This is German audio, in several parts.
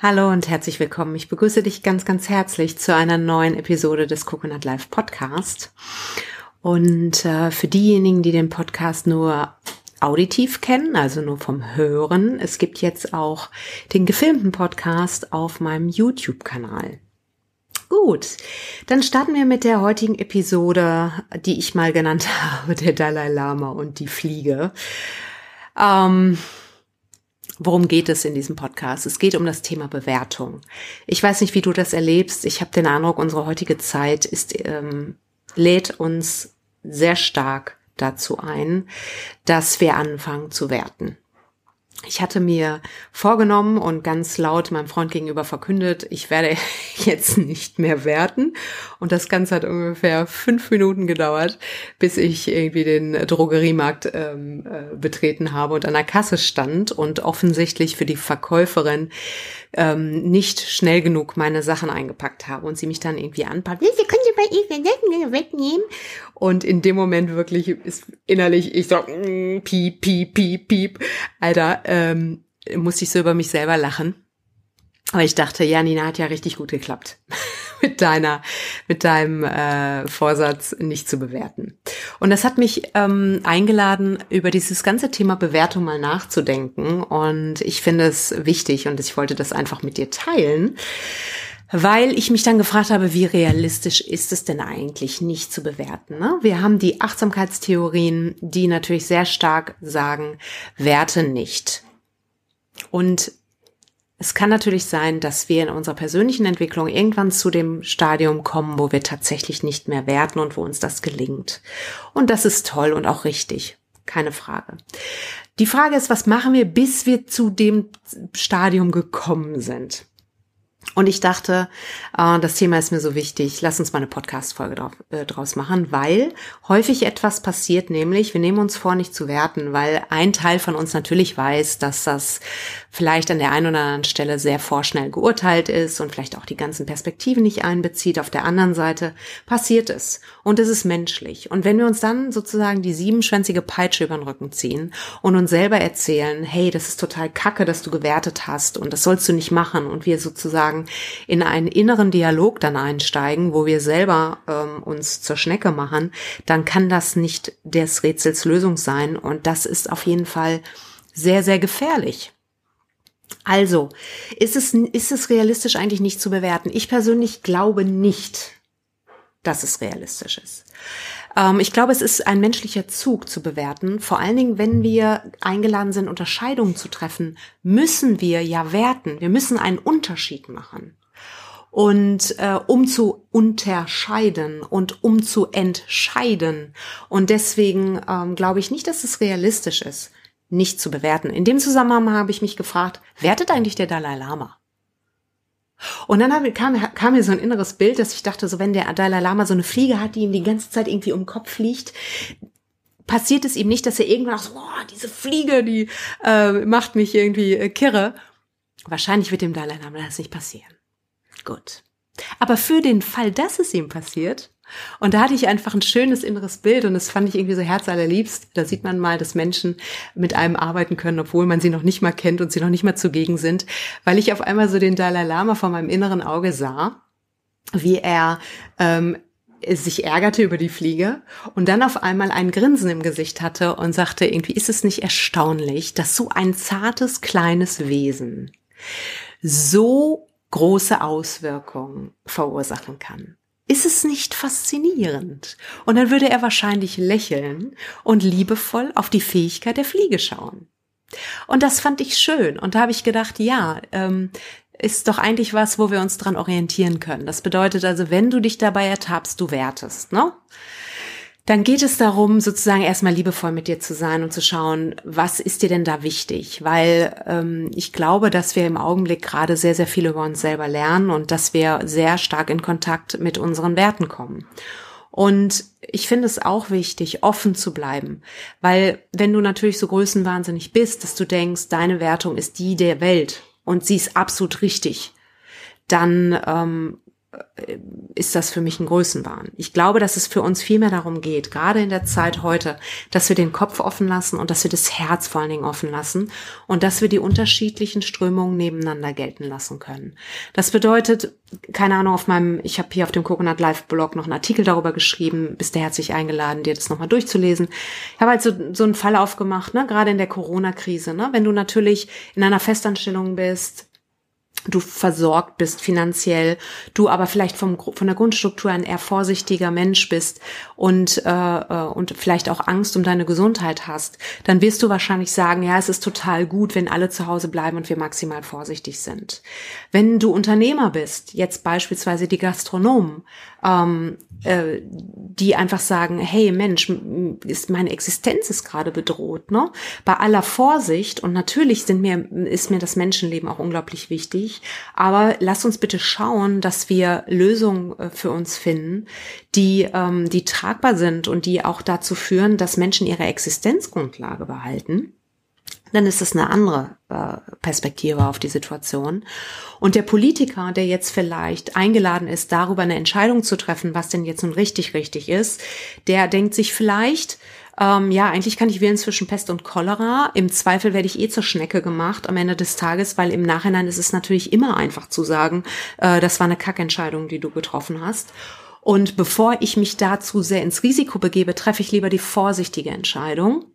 Hallo und herzlich willkommen. Ich begrüße dich ganz, ganz herzlich zu einer neuen Episode des Coconut Life Podcast. Und äh, für diejenigen, die den Podcast nur auditiv kennen, also nur vom Hören, es gibt jetzt auch den gefilmten Podcast auf meinem YouTube-Kanal. Gut, dann starten wir mit der heutigen Episode, die ich mal genannt habe, der Dalai Lama und die Fliege. Ähm, Worum geht es in diesem Podcast? Es geht um das Thema Bewertung. Ich weiß nicht, wie du das erlebst. Ich habe den Eindruck, unsere heutige Zeit ist, ähm, lädt uns sehr stark dazu ein, dass wir anfangen zu werten. Ich hatte mir vorgenommen und ganz laut meinem Freund gegenüber verkündet, ich werde jetzt nicht mehr werten. Und das Ganze hat ungefähr fünf Minuten gedauert, bis ich irgendwie den Drogeriemarkt ähm, äh, betreten habe und an der Kasse stand und offensichtlich für die Verkäuferin ähm, nicht schnell genug meine Sachen eingepackt habe und sie mich dann irgendwie anpackt. Sie bei Ihnen wegnehmen? Und in dem Moment wirklich ist innerlich ich so mm, piep piep piep piep, Alter, ähm, musste ich so über mich selber lachen. Aber ich dachte, ja, Nina hat ja richtig gut geklappt mit deiner, mit deinem äh, Vorsatz nicht zu bewerten. Und das hat mich ähm, eingeladen, über dieses ganze Thema Bewertung mal nachzudenken. Und ich finde es wichtig und ich wollte das einfach mit dir teilen, weil ich mich dann gefragt habe, wie realistisch ist es denn eigentlich nicht zu bewerten? Ne? Wir haben die Achtsamkeitstheorien, die natürlich sehr stark sagen, werte nicht. Und es kann natürlich sein, dass wir in unserer persönlichen Entwicklung irgendwann zu dem Stadium kommen, wo wir tatsächlich nicht mehr werten und wo uns das gelingt. Und das ist toll und auch richtig. Keine Frage. Die Frage ist, was machen wir, bis wir zu dem Stadium gekommen sind? Und ich dachte, äh, das Thema ist mir so wichtig, lass uns mal eine Podcast-Folge äh, draus machen, weil häufig etwas passiert, nämlich wir nehmen uns vor, nicht zu werten, weil ein Teil von uns natürlich weiß, dass das vielleicht an der einen oder anderen Stelle sehr vorschnell geurteilt ist und vielleicht auch die ganzen Perspektiven nicht einbezieht. Auf der anderen Seite passiert es und es ist menschlich. Und wenn wir uns dann sozusagen die siebenschwänzige Peitsche über den Rücken ziehen und uns selber erzählen, hey, das ist total kacke, dass du gewertet hast und das sollst du nicht machen und wir sozusagen in einen inneren Dialog dann einsteigen, wo wir selber ähm, uns zur Schnecke machen, dann kann das nicht des Rätsels Lösung sein und das ist auf jeden Fall sehr, sehr gefährlich. Also, ist es, ist es realistisch eigentlich nicht zu bewerten? Ich persönlich glaube nicht, dass es realistisch ist. Ähm, ich glaube, es ist ein menschlicher Zug zu bewerten. Vor allen Dingen, wenn wir eingeladen sind, Unterscheidungen zu treffen, müssen wir ja werten. Wir müssen einen Unterschied machen. Und äh, um zu unterscheiden und um zu entscheiden. Und deswegen ähm, glaube ich nicht, dass es realistisch ist nicht zu bewerten. In dem Zusammenhang habe ich mich gefragt, wertet eigentlich der Dalai Lama? Und dann kam, kam mir so ein inneres Bild, dass ich dachte, so wenn der Dalai Lama so eine Fliege hat, die ihm die ganze Zeit irgendwie um den Kopf fliegt, passiert es ihm nicht, dass er irgendwann auch so, boah, diese Fliege, die äh, macht mich irgendwie äh, kirre. Wahrscheinlich wird dem Dalai Lama das nicht passieren. Gut. Aber für den Fall, dass es ihm passiert, und da hatte ich einfach ein schönes inneres Bild und das fand ich irgendwie so herzallerliebst. Da sieht man mal, dass Menschen mit einem arbeiten können, obwohl man sie noch nicht mal kennt und sie noch nicht mal zugegen sind, weil ich auf einmal so den Dalai Lama vor meinem inneren Auge sah, wie er ähm, sich ärgerte über die Fliege und dann auf einmal ein Grinsen im Gesicht hatte und sagte, irgendwie ist es nicht erstaunlich, dass so ein zartes kleines Wesen so große Auswirkungen verursachen kann. Ist es nicht faszinierend? Und dann würde er wahrscheinlich lächeln und liebevoll auf die Fähigkeit der Fliege schauen. Und das fand ich schön. Und da habe ich gedacht, ja, ähm, ist doch eigentlich was, wo wir uns dran orientieren können. Das bedeutet also, wenn du dich dabei ertappst, du wertest, ne? Dann geht es darum, sozusagen erstmal liebevoll mit dir zu sein und zu schauen, was ist dir denn da wichtig? Weil ähm, ich glaube, dass wir im Augenblick gerade sehr, sehr viel über uns selber lernen und dass wir sehr stark in Kontakt mit unseren Werten kommen. Und ich finde es auch wichtig, offen zu bleiben, weil wenn du natürlich so größenwahnsinnig bist, dass du denkst, deine Wertung ist die der Welt und sie ist absolut richtig, dann ähm, ist das für mich ein Größenwahn. Ich glaube, dass es für uns viel mehr darum geht, gerade in der Zeit heute, dass wir den Kopf offen lassen und dass wir das Herz vor allen Dingen offen lassen und dass wir die unterschiedlichen Strömungen nebeneinander gelten lassen können. Das bedeutet, keine Ahnung, auf meinem, ich habe hier auf dem Coconut Live Blog noch einen Artikel darüber geschrieben, bist du herzlich eingeladen, dir das nochmal durchzulesen. Ich habe halt so, so einen Fall aufgemacht, ne, gerade in der Corona-Krise, ne, wenn du natürlich in einer Festanstellung bist, du versorgt bist finanziell, du aber vielleicht vom, von der Grundstruktur ein eher vorsichtiger Mensch bist und, äh, äh, und vielleicht auch Angst um deine Gesundheit hast, dann wirst du wahrscheinlich sagen, ja, es ist total gut, wenn alle zu Hause bleiben und wir maximal vorsichtig sind. Wenn du Unternehmer bist, jetzt beispielsweise die Gastronomen, ähm, äh, die einfach sagen, hey Mensch, ist meine Existenz ist gerade bedroht, ne? Bei aller Vorsicht und natürlich sind mir ist mir das Menschenleben auch unglaublich wichtig, aber lass uns bitte schauen, dass wir Lösungen äh, für uns finden, die ähm, die tragbar sind und die auch dazu führen, dass Menschen ihre Existenzgrundlage behalten dann ist es eine andere äh, Perspektive auf die Situation. Und der Politiker, der jetzt vielleicht eingeladen ist, darüber eine Entscheidung zu treffen, was denn jetzt nun richtig, richtig ist, der denkt sich vielleicht, ähm, ja, eigentlich kann ich wählen zwischen Pest und Cholera. Im Zweifel werde ich eh zur Schnecke gemacht am Ende des Tages, weil im Nachhinein ist es natürlich immer einfach zu sagen, äh, das war eine Kackentscheidung, die du getroffen hast. Und bevor ich mich dazu sehr ins Risiko begebe, treffe ich lieber die vorsichtige Entscheidung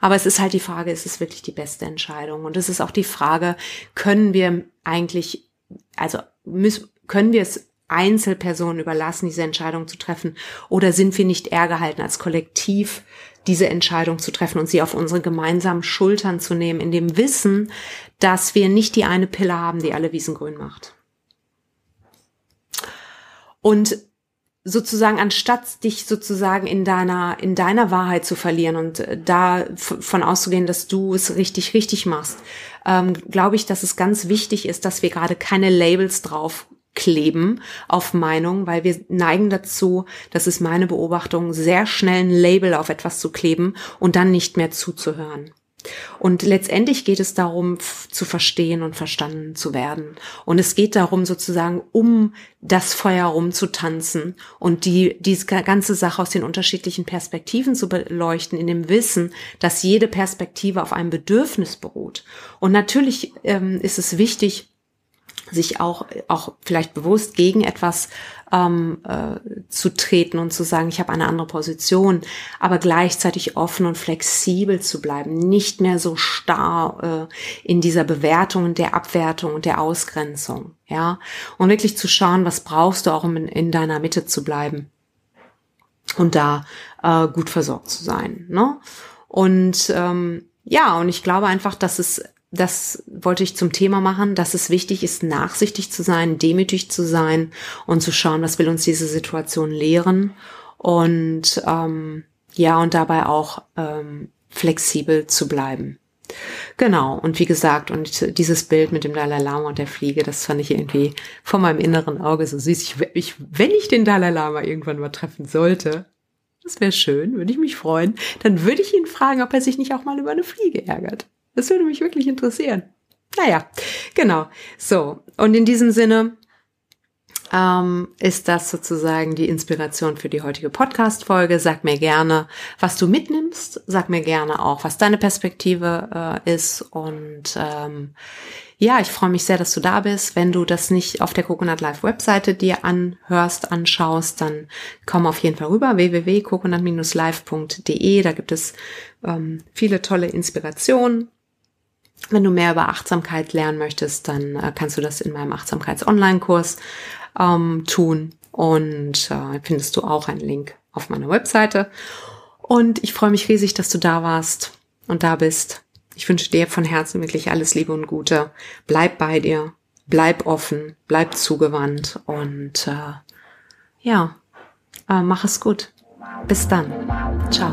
aber es ist halt die Frage, ist es wirklich die beste Entscheidung? Und es ist auch die Frage, können wir eigentlich, also müssen, können wir es Einzelpersonen überlassen, diese Entscheidung zu treffen? Oder sind wir nicht eher gehalten, als Kollektiv diese Entscheidung zu treffen und sie auf unsere gemeinsamen Schultern zu nehmen, in dem Wissen, dass wir nicht die eine Pille haben, die alle Wiesen grün macht? Und sozusagen anstatt dich sozusagen in deiner in deiner Wahrheit zu verlieren und äh, da von auszugehen, dass du es richtig richtig machst, ähm, glaube ich, dass es ganz wichtig ist, dass wir gerade keine Labels drauf kleben auf Meinung, weil wir neigen dazu, das ist meine Beobachtung, sehr schnell ein Label auf etwas zu kleben und dann nicht mehr zuzuhören. Und letztendlich geht es darum, zu verstehen und verstanden zu werden. Und es geht darum, sozusagen um das Feuer rumzutanzen und die, diese ganze Sache aus den unterschiedlichen Perspektiven zu beleuchten, in dem Wissen, dass jede Perspektive auf einem Bedürfnis beruht. Und natürlich ähm, ist es wichtig, sich auch, auch vielleicht bewusst gegen etwas ähm, äh, zu treten und zu sagen, ich habe eine andere Position, aber gleichzeitig offen und flexibel zu bleiben, nicht mehr so starr äh, in dieser Bewertung und der Abwertung und der Ausgrenzung, ja, und wirklich zu schauen, was brauchst du auch, um in, in deiner Mitte zu bleiben und da äh, gut versorgt zu sein, ne? Und ähm, ja, und ich glaube einfach, dass es das wollte ich zum Thema machen, dass es wichtig ist, nachsichtig zu sein, demütig zu sein und zu schauen, was will uns diese Situation lehren und ähm, ja und dabei auch ähm, flexibel zu bleiben. Genau, und wie gesagt, und dieses Bild mit dem Dalai Lama und der Fliege, das fand ich irgendwie vor meinem inneren Auge so süß. Ich, ich, wenn ich den Dalai Lama irgendwann mal treffen sollte, das wäre schön, würde ich mich freuen, dann würde ich ihn fragen, ob er sich nicht auch mal über eine Fliege ärgert. Das würde mich wirklich interessieren. Naja, genau. So, und in diesem Sinne ähm, ist das sozusagen die Inspiration für die heutige Podcast-Folge. Sag mir gerne, was du mitnimmst. Sag mir gerne auch, was deine Perspektive äh, ist. Und ähm, ja, ich freue mich sehr, dass du da bist. Wenn du das nicht auf der Coconut Live Webseite dir anhörst, anschaust, dann komm auf jeden Fall rüber www.coconut-live.de. Da gibt es ähm, viele tolle Inspirationen wenn du mehr über Achtsamkeit lernen möchtest, dann äh, kannst du das in meinem Achtsamkeits-Online-Kurs ähm, tun und äh, findest du auch einen Link auf meiner Webseite. Und ich freue mich riesig, dass du da warst und da bist. Ich wünsche dir von Herzen wirklich alles Liebe und Gute. Bleib bei dir, bleib offen, bleib zugewandt und äh, ja, äh, mach es gut. Bis dann. Ciao.